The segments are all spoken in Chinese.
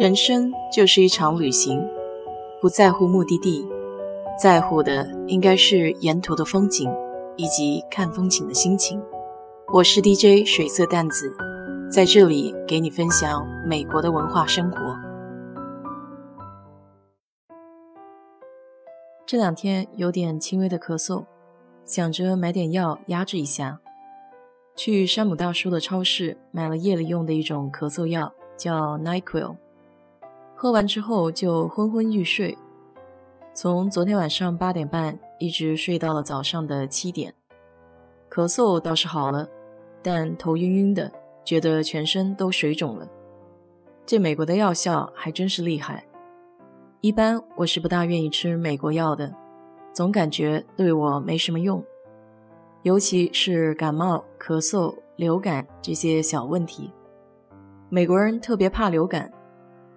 人生就是一场旅行，不在乎目的地，在乎的应该是沿途的风景以及看风景的心情。我是 DJ 水色淡子，在这里给你分享美国的文化生活。这两天有点轻微的咳嗽，想着买点药压制一下。去山姆大叔的超市买了夜里用的一种咳嗽药，叫 Nyquil。喝完之后就昏昏欲睡，从昨天晚上八点半一直睡到了早上的七点。咳嗽倒是好了，但头晕晕的，觉得全身都水肿了。这美国的药效还真是厉害。一般我是不大愿意吃美国药的，总感觉对我没什么用。尤其是感冒、咳嗽、流感这些小问题，美国人特别怕流感，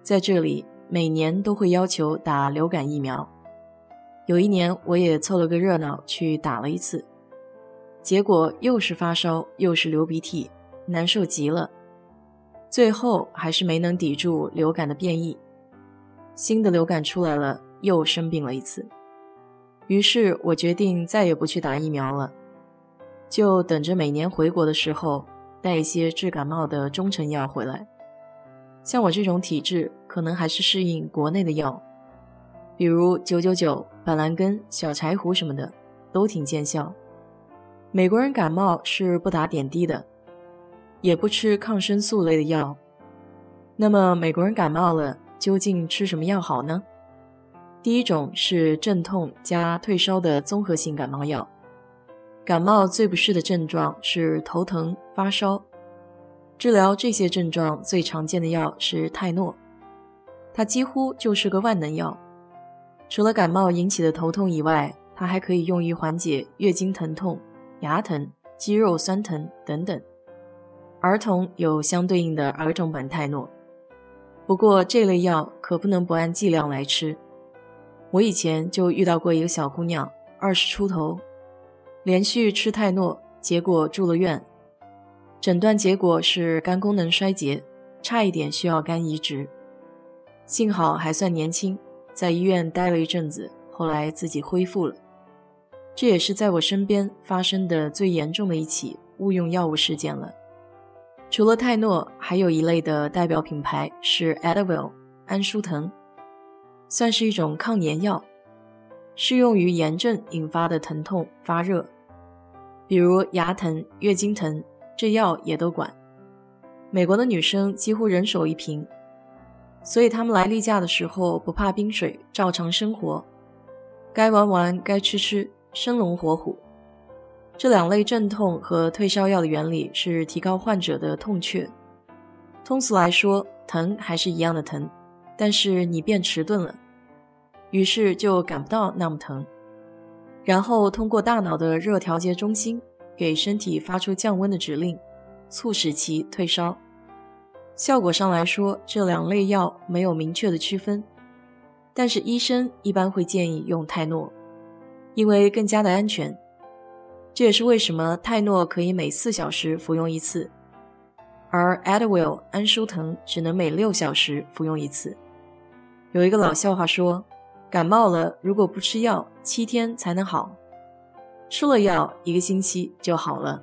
在这里每年都会要求打流感疫苗。有一年我也凑了个热闹去打了一次，结果又是发烧又是流鼻涕，难受极了。最后还是没能抵住流感的变异，新的流感出来了，又生病了一次。于是我决定再也不去打疫苗了。就等着每年回国的时候带一些治感冒的中成药回来。像我这种体质，可能还是适应国内的药，比如九九九、板蓝根、小柴胡什么的，都挺见效。美国人感冒是不打点滴的，也不吃抗生素类的药。那么美国人感冒了，究竟吃什么药好呢？第一种是镇痛加退烧的综合性感冒药。感冒最不适的症状是头疼、发烧。治疗这些症状最常见的药是泰诺，它几乎就是个万能药。除了感冒引起的头痛以外，它还可以用于缓解月经疼痛、牙疼、肌肉酸疼等等。儿童有相对应的儿童版泰诺，不过这类药可不能不按剂量来吃。我以前就遇到过一个小姑娘，二十出头。连续吃泰诺，结果住了院，诊断结果是肝功能衰竭，差一点需要肝移植。幸好还算年轻，在医院待了一阵子，后来自己恢复了。这也是在我身边发生的最严重的一起误用药物事件了。除了泰诺，还有一类的代表品牌是 Advil 安舒腾，算是一种抗炎药，适用于炎症引发的疼痛发热。比如牙疼、月经疼，这药也都管。美国的女生几乎人手一瓶，所以她们来例假的时候不怕冰水，照常生活，该玩玩，该吃吃，生龙活虎。这两类镇痛和退烧药的原理是提高患者的痛却。通俗来说，疼还是一样的疼，但是你变迟钝了，于是就感不到那么疼。然后通过大脑的热调节中心给身体发出降温的指令，促使其退烧。效果上来说，这两类药没有明确的区分，但是医生一般会建议用泰诺，因为更加的安全。这也是为什么泰诺可以每四小时服用一次，而 Advil 安舒腾只能每六小时服用一次。有一个老笑话说。感冒了，如果不吃药，七天才能好；吃了药，一个星期就好了。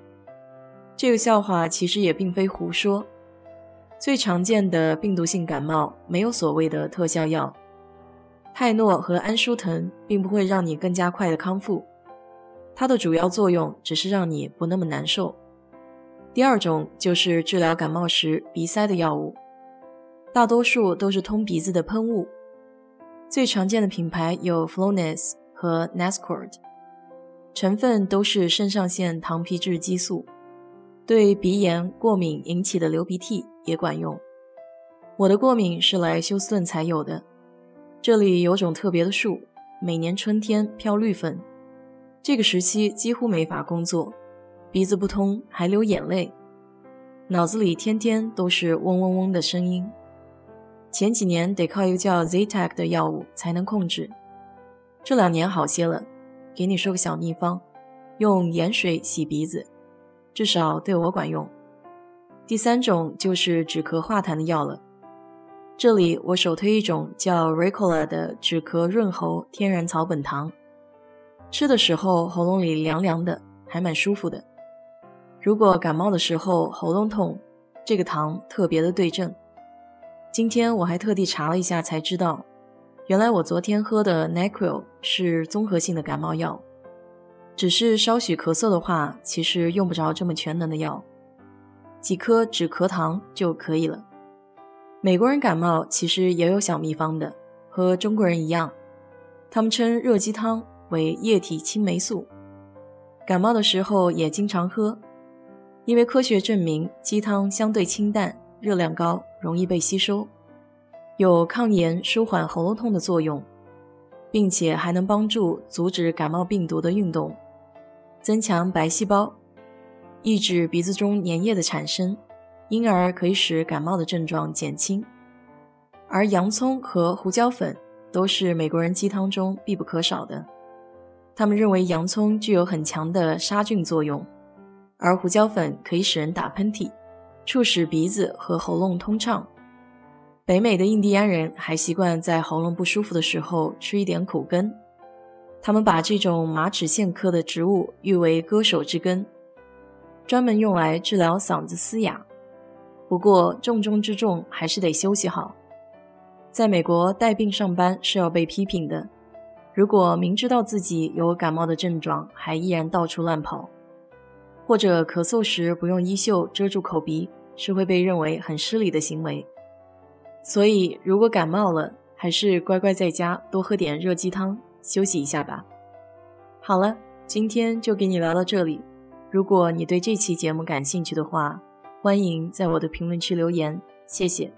这个笑话其实也并非胡说。最常见的病毒性感冒没有所谓的特效药，泰诺和安舒腾并不会让你更加快的康复，它的主要作用只是让你不那么难受。第二种就是治疗感冒时鼻塞的药物，大多数都是通鼻子的喷雾。最常见的品牌有 Flonase 和 Nascord，成分都是肾上腺糖皮质激素，对鼻炎过敏引起的流鼻涕也管用。我的过敏是来休斯顿才有的，这里有种特别的树，每年春天飘绿粉，这个时期几乎没法工作，鼻子不通还流眼泪，脑子里天天都是嗡嗡嗡的声音。前几年得靠一个叫 Ztec 的药物才能控制，这两年好些了。给你说个小秘方，用盐水洗鼻子，至少对我管用。第三种就是止咳化痰的药了，这里我首推一种叫 Ricola 的止咳润喉天然草本糖，吃的时候喉咙里凉凉的，还蛮舒服的。如果感冒的时候喉咙痛，这个糖特别的对症。今天我还特地查了一下，才知道，原来我昨天喝的 Nyquil 是综合性的感冒药，只是稍许咳嗽的话，其实用不着这么全能的药，几颗止咳糖就可以了。美国人感冒其实也有小秘方的，和中国人一样，他们称热鸡汤为液体青霉素，感冒的时候也经常喝。因为科学证明，鸡汤相对清淡，热量高，容易被吸收，有抗炎、舒缓喉咙痛的作用，并且还能帮助阻止感冒病毒的运动，增强白细胞，抑制鼻子中粘液的产生，因而可以使感冒的症状减轻。而洋葱和胡椒粉都是美国人鸡汤中必不可少的，他们认为洋葱具有很强的杀菌作用。而胡椒粉可以使人打喷嚏，促使鼻子和喉咙通畅。北美的印第安人还习惯在喉咙不舒服的时候吃一点苦根，他们把这种马齿苋科的植物誉为“歌手之根”，专门用来治疗嗓子嘶哑。不过重中之重还是得休息好。在美国带病上班是要被批评的，如果明知道自己有感冒的症状，还依然到处乱跑。或者咳嗽时不用衣袖遮住口鼻，是会被认为很失礼的行为。所以，如果感冒了，还是乖乖在家多喝点热鸡汤，休息一下吧。好了，今天就给你聊到这里。如果你对这期节目感兴趣的话，欢迎在我的评论区留言，谢谢。